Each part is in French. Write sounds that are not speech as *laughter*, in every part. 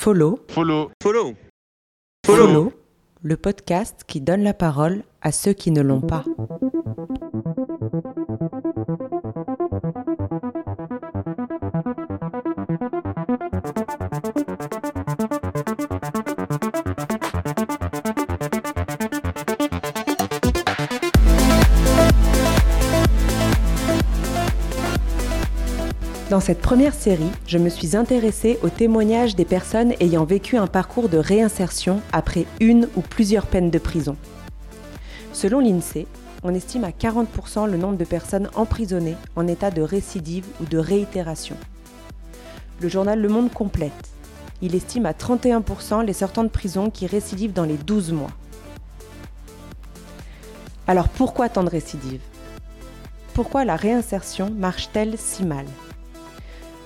Follow. Follow. Follow. Follow. le podcast qui donne la parole à ceux qui ne l'ont pas. Dans cette première série, je me suis intéressée aux témoignages des personnes ayant vécu un parcours de réinsertion après une ou plusieurs peines de prison. Selon l'INSEE, on estime à 40% le nombre de personnes emprisonnées en état de récidive ou de réitération. Le journal Le Monde complète. Il estime à 31% les sortants de prison qui récidivent dans les 12 mois. Alors pourquoi tant de récidives? Pourquoi la réinsertion marche-t-elle si mal?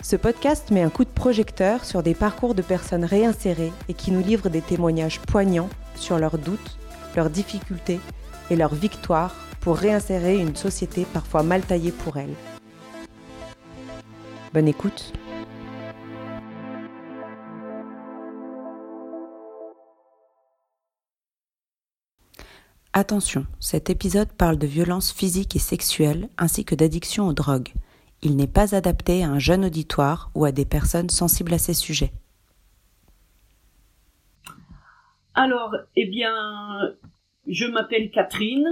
Ce podcast met un coup de projecteur sur des parcours de personnes réinsérées et qui nous livrent des témoignages poignants sur leurs doutes, leurs difficultés et leurs victoires pour réinsérer une société parfois mal taillée pour elles. Bonne écoute. Attention, cet épisode parle de violences physiques et sexuelles ainsi que d'addiction aux drogues il n'est pas adapté à un jeune auditoire ou à des personnes sensibles à ces sujets. Alors, eh bien, je m'appelle Catherine.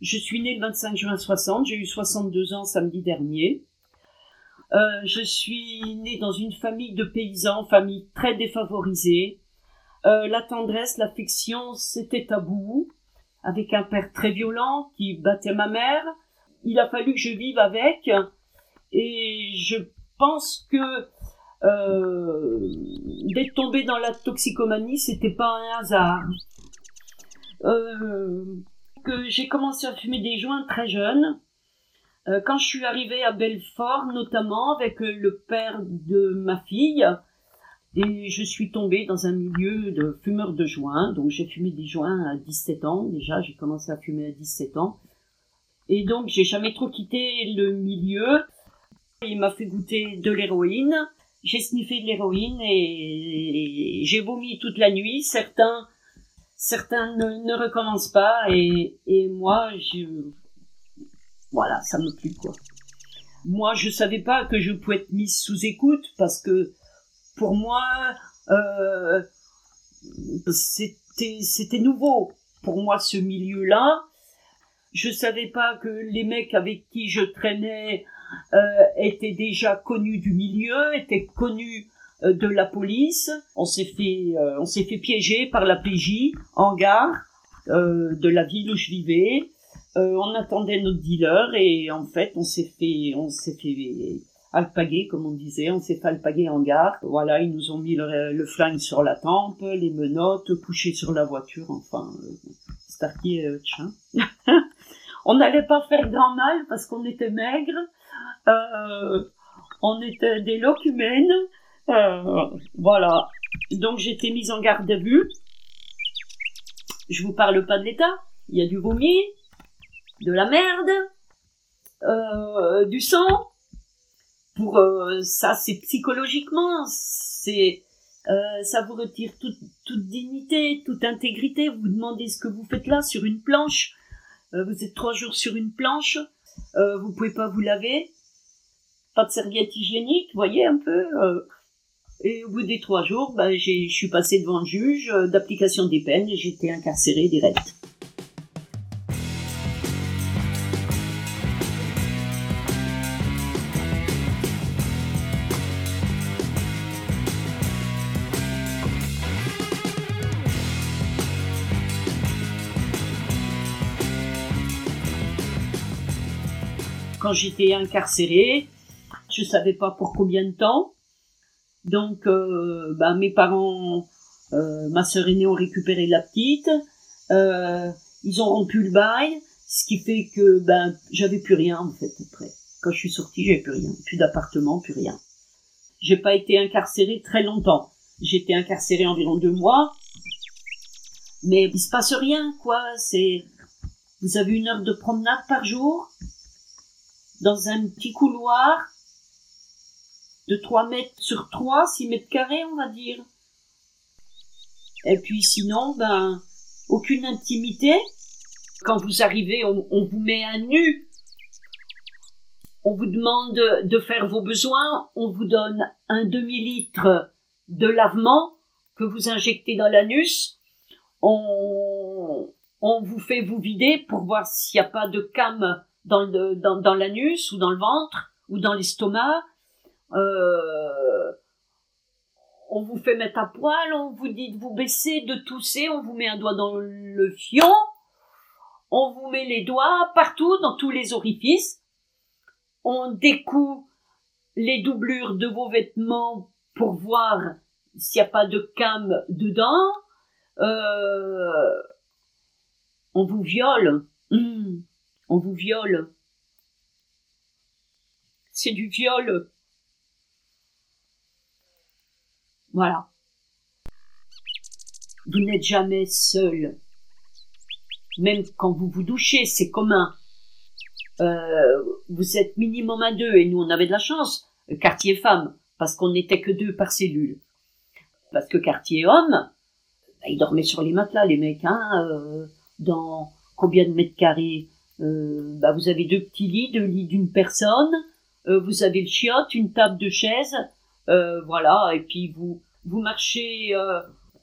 Je suis née le 25 juin 60. J'ai eu 62 ans samedi dernier. Euh, je suis née dans une famille de paysans, famille très défavorisée. Euh, la tendresse, l'affection, c'était tabou. Avec un père très violent qui battait ma mère, il a fallu que je vive avec. Et je pense que euh, d'être tombé dans la toxicomanie c'était pas un hasard. Euh, que j'ai commencé à fumer des joints très jeune euh, quand je suis arrivée à Belfort notamment avec le père de ma fille et je suis tombée dans un milieu de fumeurs de joints. Donc j'ai fumé des joints à 17 ans déjà. J'ai commencé à fumer à 17 ans et donc, j'ai jamais trop quitté le milieu. Il m'a fait goûter de l'héroïne. J'ai sniffé de l'héroïne et, j'ai vomi toute la nuit. Certains, certains ne, recommencent pas et, moi, je, voilà, ça me plaît quoi. Moi, je savais pas que je pouvais être mise sous écoute parce que pour moi, euh, c'était nouveau pour moi ce milieu-là je savais pas que les mecs avec qui je traînais euh, étaient déjà connus du milieu, étaient connus euh, de la police. On s'est fait, euh, on s'est fait piéger par la PJ en gare de la ville où je vivais. on attendait notre dealer et en fait on s'est fait, on s'est fait alpaguer comme on disait, on s'est fait alpaguer en gare. Voilà, ils nous ont mis le, flingue sur la tempe, les menottes, couché sur la voiture, enfin, starky tchin. *laughs* on n'allait pas faire grand mal parce qu'on était maigres, euh, on était des locumènes, euh, voilà. Donc j'étais mise en garde à vue. Je vous parle pas de l'état. Il y a du vomi, de la merde, euh, du sang. Pour ça, c'est psychologiquement, c'est ça vous retire toute, toute dignité, toute intégrité. Vous demandez ce que vous faites là sur une planche. Euh, vous êtes trois jours sur une planche, euh, vous pouvez pas vous laver, pas de serviette hygiénique, voyez un peu. Euh. et au bout des trois jours, bah, je suis passé devant le juge d'application des peines et j'étais incarcéré direct. Quand j'étais incarcérée. Je savais pas pour combien de temps. Donc, euh, bah, mes parents, euh, ma sœur aînée ont récupéré la petite. Euh, ils ont rompu le bail, ce qui fait que ben j'avais plus rien en fait après. Quand je suis sortie, j'avais plus rien, plus d'appartement, plus rien. J'ai pas été incarcérée très longtemps. J'étais incarcérée environ deux mois, mais il se passe rien quoi. C'est vous avez une heure de promenade par jour, dans un petit couloir. de 3 mètres sur 3, 6 mètres carrés, on va dire. Et puis sinon, ben, aucune intimité. Quand vous arrivez, on, vous met à nu. On vous demande de faire vos besoins. On vous donne un demi-litre de lavement que vous injectez dans l'anus. On, on vous fait vous vider pour voir s'il n'y a pas de cam dans, l'anus ou dans le ventre ou dans l'estomac. Euh, on vous fait mettre à poil, on vous dit de vous baisser, de tousser, on vous met un doigt dans le fion, on vous met les doigts partout, dans tous les orifices, on découd les doublures de vos vêtements pour voir s'il n'y a pas de cam dedans, euh, on vous viole, mmh. On vous viole. C'est du viol. Voilà. Vous n'êtes jamais seul. Même quand vous vous douchez, c'est commun. Euh, vous êtes minimum à deux, et nous on avait de la chance, quartier femme, parce qu'on n'était que deux par cellule. Parce que quartier homme, bah, ils dormaient sur les matelas, les mecs, hein, euh, dans combien de mètres carrés? Bah, Vous avez deux petits lits, deux lits d'une personne, euh, vous avez le chiotte, une table de chaise, euh, voilà, et puis vous vous marchez euh,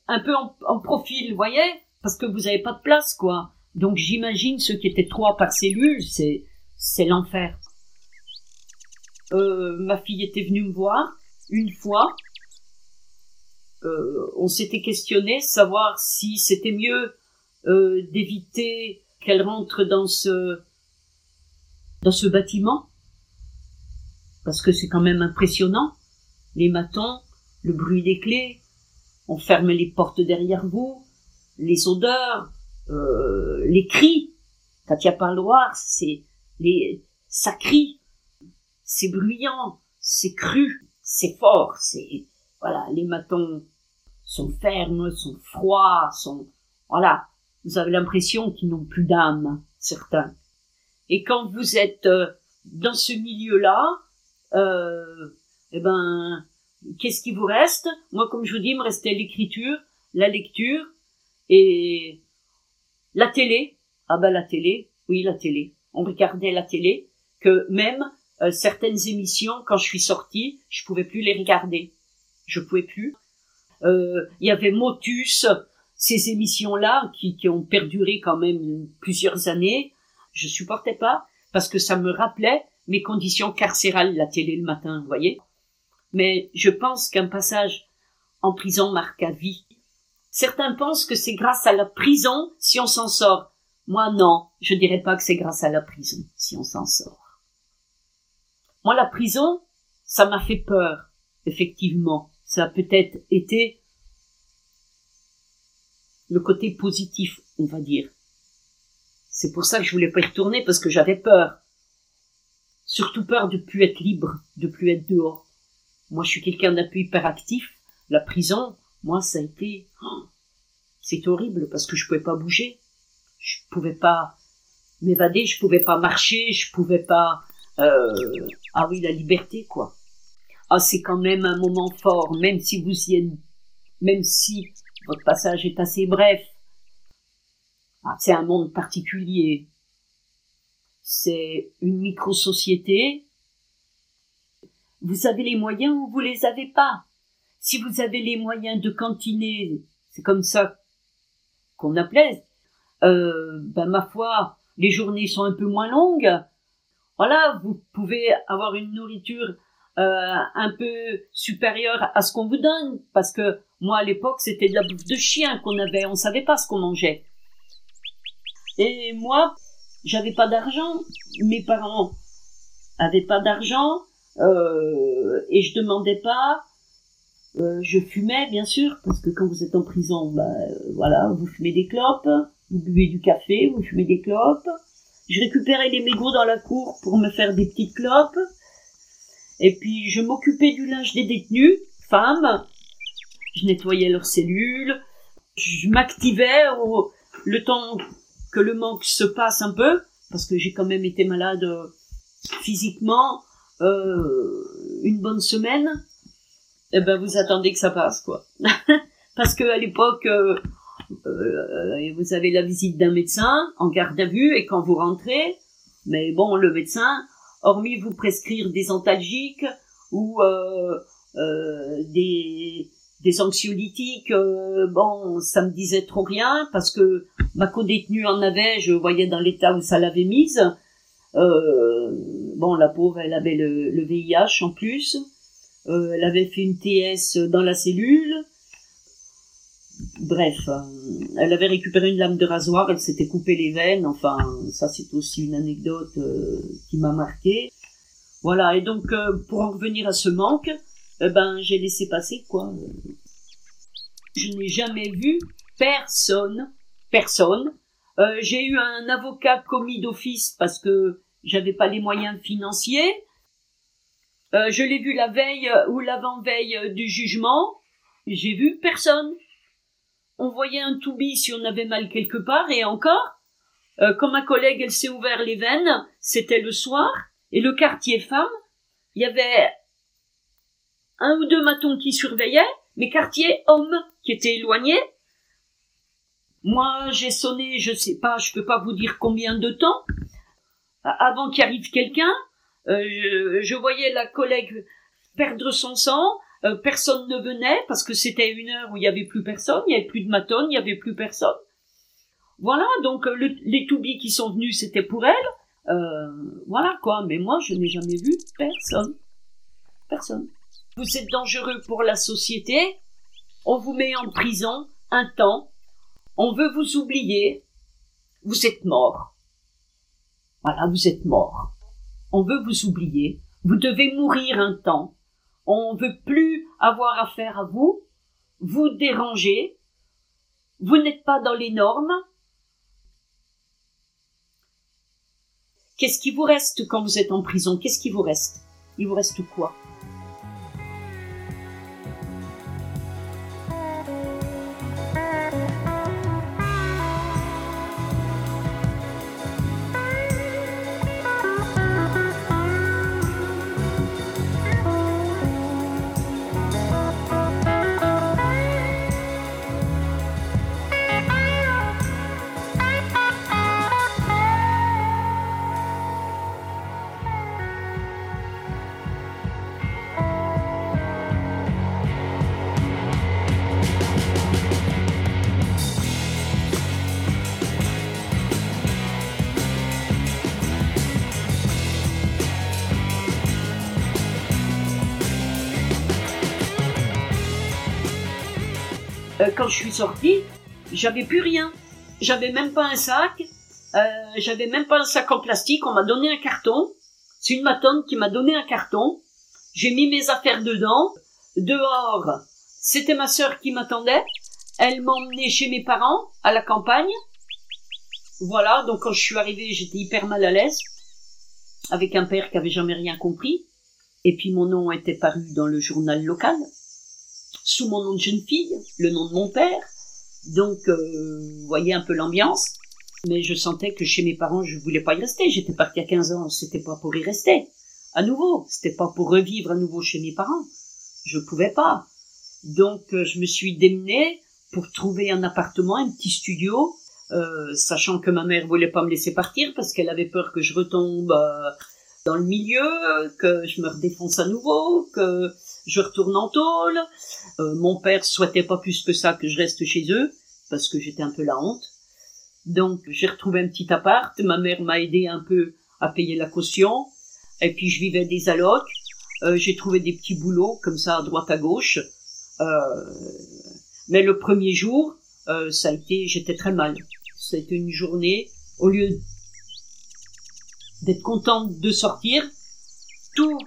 un peu en, en, profil, vous voyez, parce que vous n'avez pas de place, quoi. Donc j'imagine ceux qui étaient trois par cellule, c'est c'est l'enfer. Euh, ma fille était venue me voir une fois. Euh, on s'était questionné, savoir si c'était mieux euh, d'éviter qu'elle rentre dans ce bâtiment. Parce que c'est quand même impressionnant. Les matons le bruit des clés on ferme les portes derrière vous les odeurs euh, les cris. Quand il c'est les ça crie. C'est bruyant c'est cru c'est fort c'est voilà les matons sont fermes sont froids sont voilà vous avez l'impression qu'ils n'ont plus d'âme, certains. Et quand vous êtes euh, dans ce milieu-là, euh, eh ben, qu'est-ce qui vous reste? Moi, comme je vous dis, il me restait l'écriture, la lecture et la télé. Ah ben la télé, oui la télé. On regardait la télé, que même euh, certaines émissions, quand je suis sortie, je pouvais plus les regarder. Je pouvais plus. Euh, il y avait Motus, ces émissions-là, qui, qui ont perduré quand même plusieurs années, je supportais pas parce que ça me rappelait mes conditions carcérales, la télé le matin, vous voyez. Mais je pense qu'un passage en prison marque à vie. Certains pensent que c'est grâce à la prison si on s'en sort. Moi, non, je dirais pas que c'est grâce à la prison si on s'en sort. Moi, la prison, ça m'a fait peur, effectivement. Ça a peut-être été le côté positif, on va dire. C'est pour ça que je voulais pas y retourner parce que j'avais peur. Surtout peur de plus être libre, de plus être dehors. Moi, je suis quelqu'un d'un peu hyperactif. La prison, moi, ça a été, oh, c'est horrible parce que je pouvais pas bouger. Je pouvais pas m'évader, je pouvais pas marcher, je pouvais pas, euh... ah oui, la liberté, quoi. Ah, c'est quand même un moment fort, même si vous y êtes, même si votre passage est assez bref. Ah, c'est un monde particulier. C'est une micro-société. Vous avez les moyens ou vous les avez pas. Si vous avez les moyens de cantiner, c'est comme ça qu'on appelait, euh, ben ma foi, les journées sont un peu moins longues. Voilà, vous pouvez avoir une nourriture euh, un peu supérieure à ce qu'on vous donne, parce que moi, à l'époque, c'était de la bouffe de chien qu'on avait. On savait pas ce qu'on mangeait. Et moi, j'avais pas d'argent. Mes parents avaient pas d'argent. Euh, et je demandais pas. Euh, je fumais, bien sûr, parce que quand vous êtes en prison, bah, voilà, vous fumez des clopes, vous buvez du café, vous fumez des clopes. Je récupérais les mégots dans la cour pour me faire des petites clopes. Et puis, je m'occupais du linge des détenus, femmes, je nettoyais leurs cellules, je m'activais le temps que le manque se passe un peu, parce que j'ai quand même été malade euh, physiquement, une bonne semaine, eh ben vous attendez que ça passe quoi. *laughs* Parce que à l'époque, vous avez la visite d'un médecin en garde à vue et quand vous rentrez, mais bon, le médecin, hormis vous prescrire des antalgiques ou des des anxiolytiques, euh, bon, ça me disait trop rien parce que ma co-détenue en avait, je voyais dans l'état où ça l'avait mise. Euh, bon, la pauvre, elle avait le, VIH en plus. Euh, elle avait fait une TS dans la cellule. Bref, elle avait récupéré une lame de rasoir, elle s'était coupé les veines. Enfin, ça c'est aussi une anecdote qui m'a marqué. Voilà, et donc pour en revenir à ce manque, eh ben j'ai laissé passer quoi. Je n'ai jamais vu personne, personne. Euh, j'ai eu un avocat commis d'office parce que j'avais pas les moyens financiers. Euh, je l'ai vu la veille ou l'avant-veille du jugement. J'ai vu personne. On voyait un toubis si on avait mal quelque part et encore. Euh, comme ma collègue, elle s'est ouvert les veines, c'était le soir, et le quartier femme, il y avait un ou deux matons qui surveillaient, mais quartier hommes qui étaient éloignés. Moi, j'ai sonné, je sais pas, je peux pas vous dire combien de temps, avant qu'il arrive quelqu'un. Euh, je, voyais la collègue perdre son sang, euh, personne ne venait parce que c'était une heure où il y avait plus personne, il y avait plus de matons, il y avait plus personne. Voilà, donc euh, les toubis qui sont venus, c'était pour elle. voilà quoi, mais moi, je n'ai jamais vu personne. Personne. Vous êtes dangereux pour la société, on vous met en prison un temps, on veut vous oublier, vous êtes mort. Voilà, vous êtes mort. On veut vous oublier, vous devez mourir un temps, on veut plus avoir affaire à vous, vous déranger, vous n'êtes pas dans les normes. Qu'est-ce qui vous reste quand vous êtes en prison? Qu'est-ce qui vous reste? Il vous reste quoi? Euh, quand je suis sortie, j'avais plus rien. J'avais même pas un sac. Euh, j'avais même pas un sac en plastique. On m'a donné un carton. C'est une matonne qui m'a donné un carton. J'ai mis mes affaires dedans. Dehors, c'était ma sœur qui m'attendait. Elle m'emmenait chez mes parents, à la campagne. Voilà, donc quand je suis arrivée, j'étais hyper mal à l'aise. Avec un père qui avait jamais rien compris. Et puis mon nom était paru dans le journal local sous mon nom de jeune fille, le nom de mon père. Donc, euh, vous voyez un peu l'ambiance. Mais je sentais que chez mes parents, je voulais pas y rester. J'étais partie à 15 ans, c'était pas pour y rester. À nouveau, c'était pas pour revivre à nouveau chez mes parents. Je pouvais pas. Donc, euh, je me suis démenée pour trouver un appartement, un petit studio, euh, sachant que ma mère voulait pas me laisser partir parce qu'elle avait peur que je retombe dans le milieu, que je me redéfonce à nouveau, que je retourne en tôle. Euh, mon père souhaitait pas plus que ça que je reste chez eux, parce que j'étais un peu la honte. Donc j'ai retrouvé un petit appart, ma mère m'a aidé un peu à payer la caution, et puis je vivais des allocs. Euh, j'ai trouvé des petits boulots comme ça à droite à gauche. Euh, mais le premier jour, euh, ça a été, j'étais très mal. Été une journée, au lieu d'être contente de sortir, tout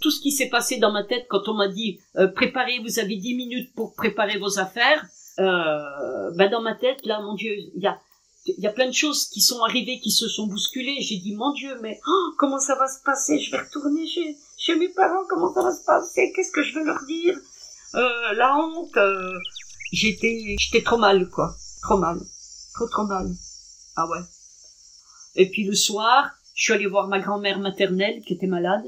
tout ce qui s'est passé dans ma tête quand on m'a dit euh, préparez, vous avez dix minutes pour préparer vos affaires. Euh, ben dans ma tête, là, mon Dieu, il y a y a plein de choses qui sont arrivées, qui se sont bousculées. J'ai dit, mon Dieu, mais oh, comment ça va se passer? Je vais retourner chez, chez mes parents, comment ça va se passer? Qu'est-ce que je vais leur dire? Euh, La honte. Euh, j'étais, j'étais trop mal, quoi. Trop mal. Trop, trop mal. Ah ouais. Et puis le soir, je suis allée voir ma grand-mère maternelle qui était malade.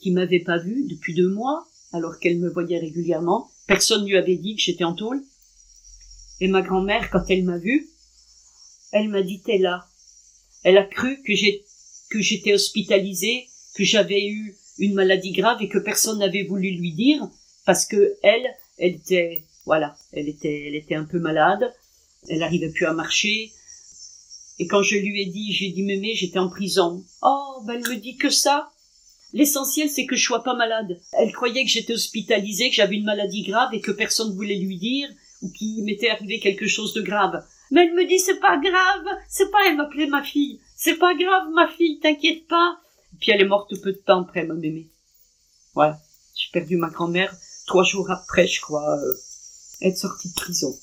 Qui m'avait pas vue depuis deux mois, alors qu'elle me voyait régulièrement. Personne lui avait dit que j'étais en tôle. Et ma grand-mère, quand elle m'a vue, elle m'a dit t'es là. Elle a cru que j'ai que j'étais hospitalisée, que j'avais eu une maladie grave et que personne n'avait voulu lui dire parce que elle, elle était voilà, elle était elle était un peu malade, elle n'arrivait plus à marcher. Et quand je lui ai dit, j'ai dit mémé, j'étais en prison. Oh, ben elle me dit que ça. L'essentiel, c'est que je sois pas malade. Elle croyait que j'étais hospitalisée, que j'avais une maladie grave et que personne voulait lui dire ou qu'il m'était arrivé quelque chose de grave. Mais elle me dit, c'est pas grave, c'est pas, elle m'appelait ma fille. C'est pas grave, ma fille, t'inquiète pas. Puis elle est morte peu de temps après, ma mémé. Voilà. J'ai perdu ma grand-mère trois jours après, je crois, euh, être sortie de prison.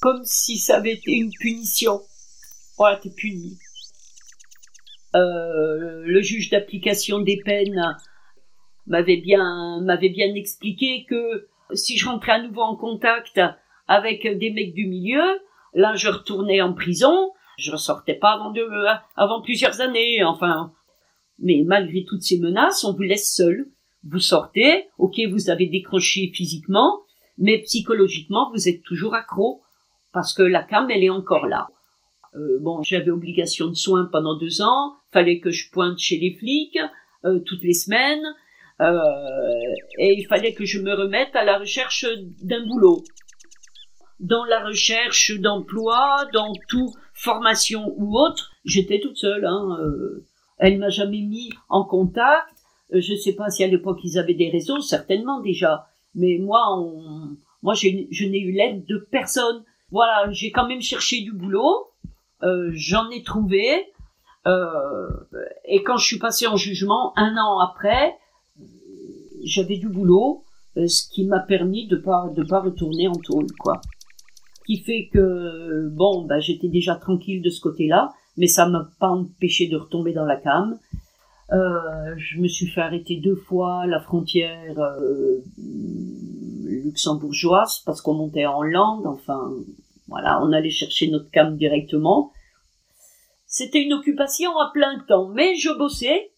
Comme si ça avait été une punition. Voilà, t'es puni. Euh, le juge d'application des peines m'avait bien, m'avait bien expliqué que si je rentrais à nouveau en contact avec des mecs du milieu, là je retournais en prison, je ressortais pas avant, de, avant plusieurs années, enfin. Mais malgré toutes ces menaces, on vous laisse seul. Vous sortez, ok, vous avez décroché physiquement, mais psychologiquement, vous êtes toujours accro, parce que la cam, elle est encore là. Euh, bon, j'avais obligation de soins pendant deux ans, fallait que je pointe chez les flics euh, toutes les semaines, euh, et il fallait que je me remette à la recherche d'un boulot. Dans la recherche d'emploi, dans tout, formation ou autre, j'étais toute seule. Hein, euh, elle m'a jamais mis en contact. Euh, je sais pas si à l'époque ils avaient des réseaux, certainement déjà. Mais moi, on, moi, je n'ai eu l'aide de personne. Voilà, j'ai quand même cherché du boulot. Euh, J'en ai trouvé. Euh, et quand je suis passée en jugement, un an après, j'avais du boulot, euh, ce qui m'a permis de pas de pas retourner en tôle, quoi. Qui fait que bon, bah, j'étais déjà tranquille de ce côté-là, mais ça m'a pas empêché de retomber dans la cam. Je me suis fait arrêter deux fois la frontière luxembourgeoise parce qu'on montait en Hollande. Enfin, voilà, on allait chercher notre cam directement. C'était une occupation à plein temps, mais je bossais.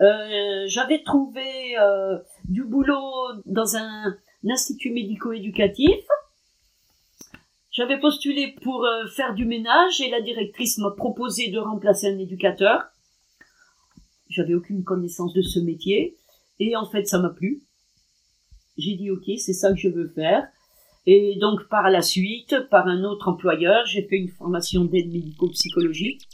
Euh, J'avais trouvé euh, du boulot dans un, institut médico-éducatif. J'avais postulé pour euh, faire du ménage et la directrice m'a proposé de remplacer un éducateur. J'avais aucune connaissance de ce métier et en fait ça m'a plu. J'ai dit ok, c'est ça que je veux faire. Et donc par la suite, par un autre employeur, j'ai fait une formation d'aide médico-psychologique.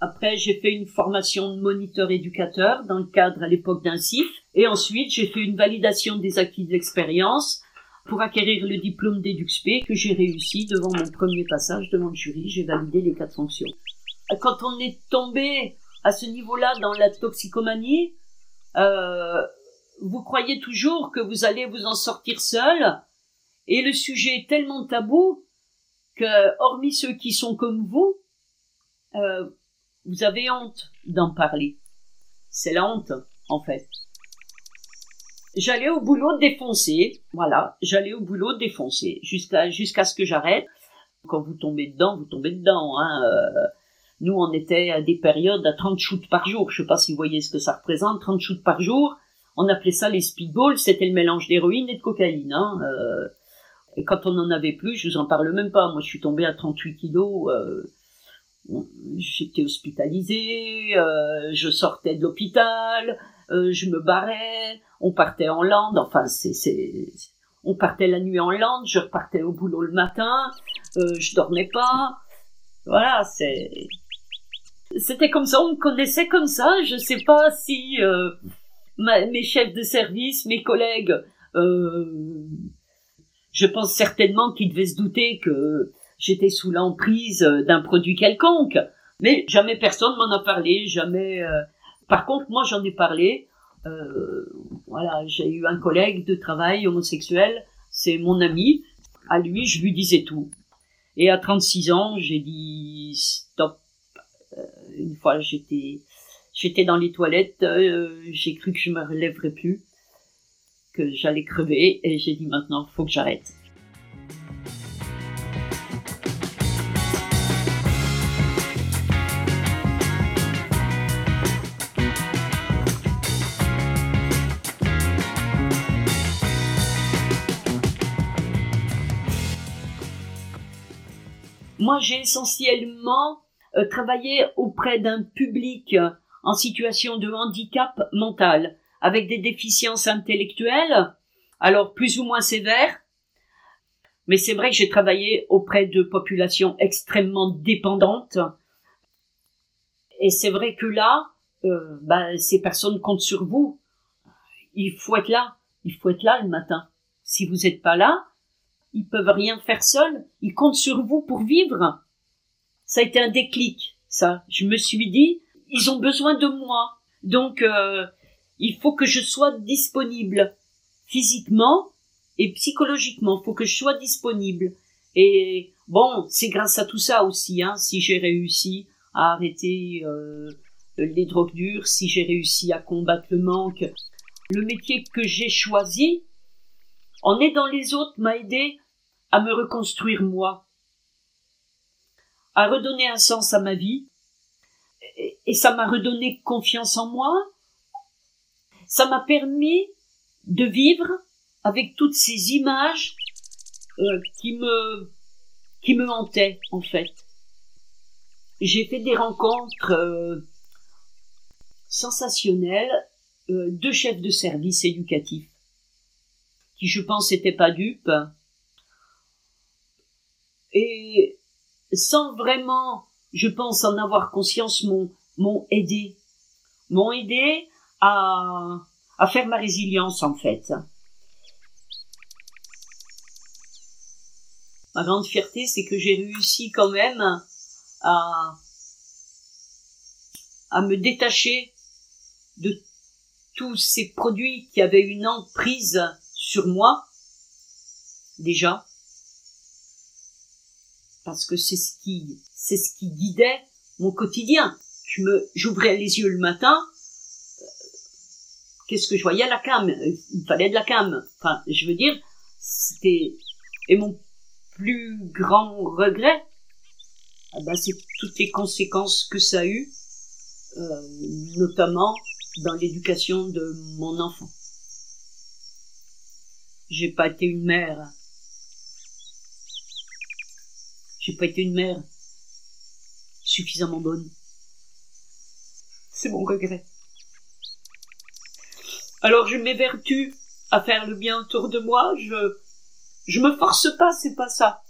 Après, j'ai fait une formation de moniteur éducateur dans le cadre à l'époque d'un CIF. Et ensuite, j'ai fait une validation des acquis de l'expérience pour acquérir le diplôme d'EduxP que j'ai réussi devant mon premier passage devant le jury. J'ai validé les quatre fonctions. Quand on est tombé à ce niveau-là dans la toxicomanie, euh, vous croyez toujours que vous allez vous en sortir seul? Et le sujet est tellement tabou que, hormis ceux qui sont comme vous, euh, vous avez honte d'en parler. C'est la honte, en fait. J'allais au boulot défoncer, voilà, j'allais au boulot défoncer jusqu'à jusqu'à ce que j'arrête. Quand vous tombez dedans, vous tombez dedans. Hein. Euh, nous, on était à des périodes à 30 shoots par jour. Je sais pas si vous voyez ce que ça représente, 30 shoots par jour. On appelait ça les speedballs, c'était le mélange d'héroïne et de cocaïne. Hein. Euh, et quand on en avait plus, je vous en parle même pas. Moi, je suis tombée à 38 kilos. Euh, J'étais hospitalisée, euh, je sortais de l'hôpital, euh, je me barrais, on partait en lande. Enfin, c'est, on partait la nuit en lande, je repartais au boulot le matin, euh, je dormais pas. Voilà, c'est, c'était comme ça, on me connaissait comme ça. Je sais pas si euh, mes chefs de service, mes collègues, euh, je pense certainement qu'ils devaient se douter que j'étais sous l'emprise d'un produit quelconque. Mais jamais personne m'en a parlé, jamais. euh, Par contre, moi, j'en ai parlé. Euh, voilà, j'ai eu un collègue de travail homosexuel, c'est mon ami. À lui, je lui disais tout. Et à 36 ans, j'ai dit stop. Euh, une fois, j'étais, j'étais dans les toilettes, euh, j'ai cru que je me relèverais plus, que j'allais crever et j'ai dit maintenant, faut que j'arrête. Moi, j'ai essentiellement euh, travaillé auprès d'un public euh, en situation de handicap mental avec des déficiences intellectuelles, alors plus ou moins sévères. Mais c'est vrai que j'ai travaillé auprès de populations extrêmement dépendantes. Et c'est vrai que là, euh, bah, ces personnes comptent sur vous. Il faut être là. Il faut être là le matin. Si vous n'êtes pas là, ils peuvent rien faire seuls. Ils comptent sur vous pour vivre. Ça a été un déclic, ça. Je me suis dit, ils ont besoin de moi. Donc, euh, il faut que je sois disponible physiquement et psychologiquement. Il faut que je sois disponible. Et bon, c'est grâce à tout ça aussi, hein, si j'ai réussi à arrêter euh, les drogues dures, si j'ai réussi à combattre le manque. Le métier que j'ai choisi, en aidant les autres, m'a aidé à me reconstruire moi, à redonner un sens à ma vie, et ça m'a redonné confiance en moi, ça m'a permis de vivre avec toutes ces images euh, qui me qui me hantaient en fait. J'ai fait des rencontres euh, sensationnelles euh, de chefs de service éducatifs qui je pense n'étaient pas dupes et sans vraiment, je pense en avoir conscience, m'ont aidé, m'ont aidé à, faire ma résilience en fait. Ma grande fierté, c'est que j'ai réussi quand même à, me détacher de tous ces produits qui avaient une emprise sur moi, déjà, parce que c'est ce qui, c'est ce qui guidait mon quotidien. Je me, j'ouvrais les yeux le matin, qu'est-ce que je voyais La cam. Il fallait de la cam. Enfin, je veux dire, c'était, et mon plus grand regret, ah ben, c'est toutes les conséquences que ça a eu, euh, notamment dans l'éducation de mon enfant. J'ai pas été une mère j'ai pas été une mère suffisamment bonne. C'est mon regret. Alors je m'évertue à faire le bien autour de moi, je, je me force pas, c'est pas ça.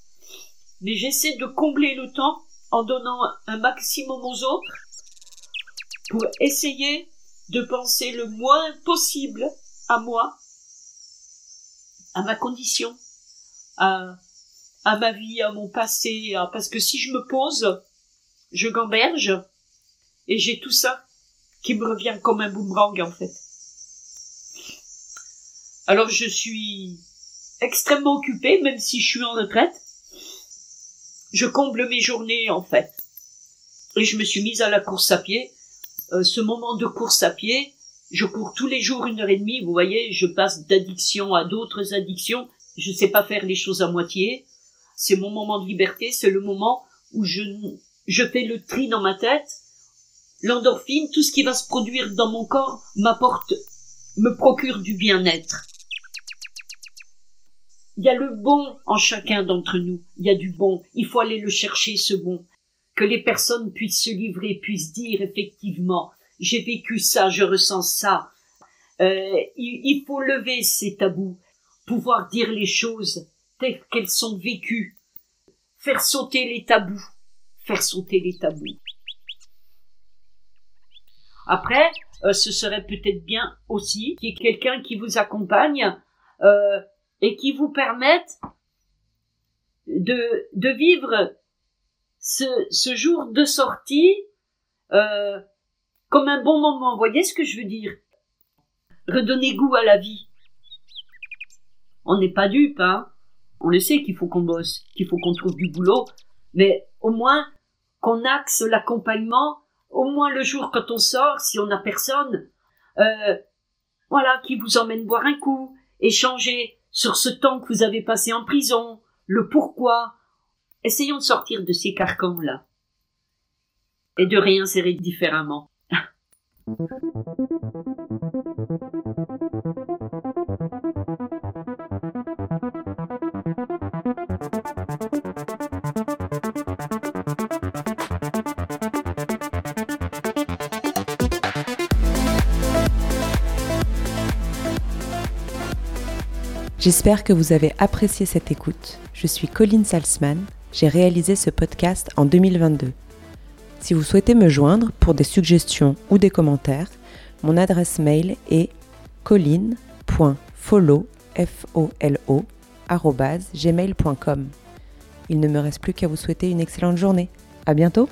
Mais j'essaie de combler le temps en donnant un maximum aux autres pour essayer de penser le moins possible à moi, à ma condition, à, à ma vie, à mon passé, parce que si je me pose, je gamberge, et j'ai tout ça qui me revient comme un boomerang en fait. Alors je suis extrêmement occupée, même si je suis en retraite. Je comble mes journées en fait. Et je me suis mise à la course à pied. Euh, ce moment de course à pied, je cours tous les jours une heure et demie. Vous voyez, je passe d'addiction à d'autres addictions. Je sais pas faire les choses à moitié c'est mon moment de liberté, c'est le moment où je, je fais le tri dans ma tête. L'endorphine, tout ce qui va se produire dans mon corps m'apporte, me procure du bien-être. Il y a le bon en chacun d'entre nous. Il y a du bon. Il faut aller le chercher, ce bon. Que les personnes puissent se livrer, puissent dire effectivement, j'ai vécu ça, je ressens ça. Euh, il, faut lever ces tabous, pouvoir dire les choses qu'elles sont vécues. Faire sauter les tabous. Faire sauter les tabous. Après, euh, ce serait peut-être bien aussi qu'il y ait quelqu'un qui vous accompagne euh, et qui vous permette de, de vivre ce, ce jour de sortie euh, comme un bon moment. Vous voyez ce que je veux dire? Redonner goût à la vie. On n'est pas dupe, hein on le sait qu'il faut qu'on bosse, qu'il faut qu'on trouve du boulot, mais au moins qu'on axe l'accompagnement, au moins le jour quand on sort, si on n'a personne, euh, voilà, qui vous emmène boire un coup, échanger sur ce temps que vous avez passé en prison, le pourquoi. Essayons de sortir de ces carcans-là et de réinsérer différemment. *laughs* J'espère que vous avez apprécié cette écoute. Je suis Colline Salzman. J'ai réalisé ce podcast en 2022. Si vous souhaitez me joindre pour des suggestions ou des commentaires, mon adresse mail est colline.follow, Il ne me reste plus qu'à vous souhaiter une excellente journée. À bientôt!